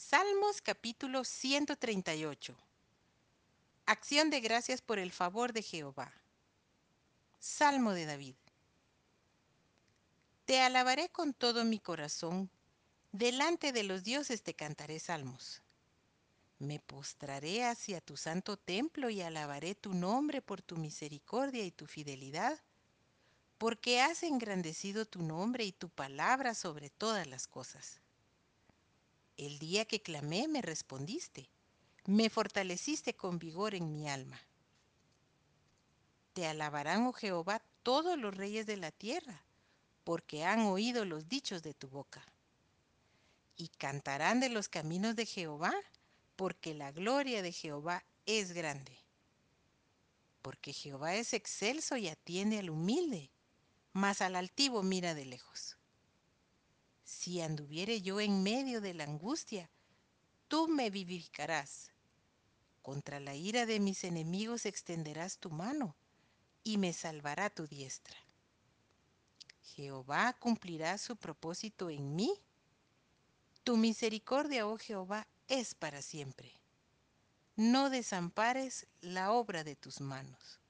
Salmos capítulo 138. Acción de gracias por el favor de Jehová. Salmo de David. Te alabaré con todo mi corazón, delante de los dioses te cantaré salmos. Me postraré hacia tu santo templo y alabaré tu nombre por tu misericordia y tu fidelidad, porque has engrandecido tu nombre y tu palabra sobre todas las cosas. El día que clamé me respondiste, me fortaleciste con vigor en mi alma. Te alabarán, oh Jehová, todos los reyes de la tierra, porque han oído los dichos de tu boca. Y cantarán de los caminos de Jehová, porque la gloria de Jehová es grande. Porque Jehová es excelso y atiende al humilde, mas al altivo mira de lejos. Si anduviere yo en medio de la angustia, tú me vivificarás. Contra la ira de mis enemigos extenderás tu mano, y me salvará tu diestra. Jehová cumplirá su propósito en mí. Tu misericordia, oh Jehová, es para siempre. No desampares la obra de tus manos.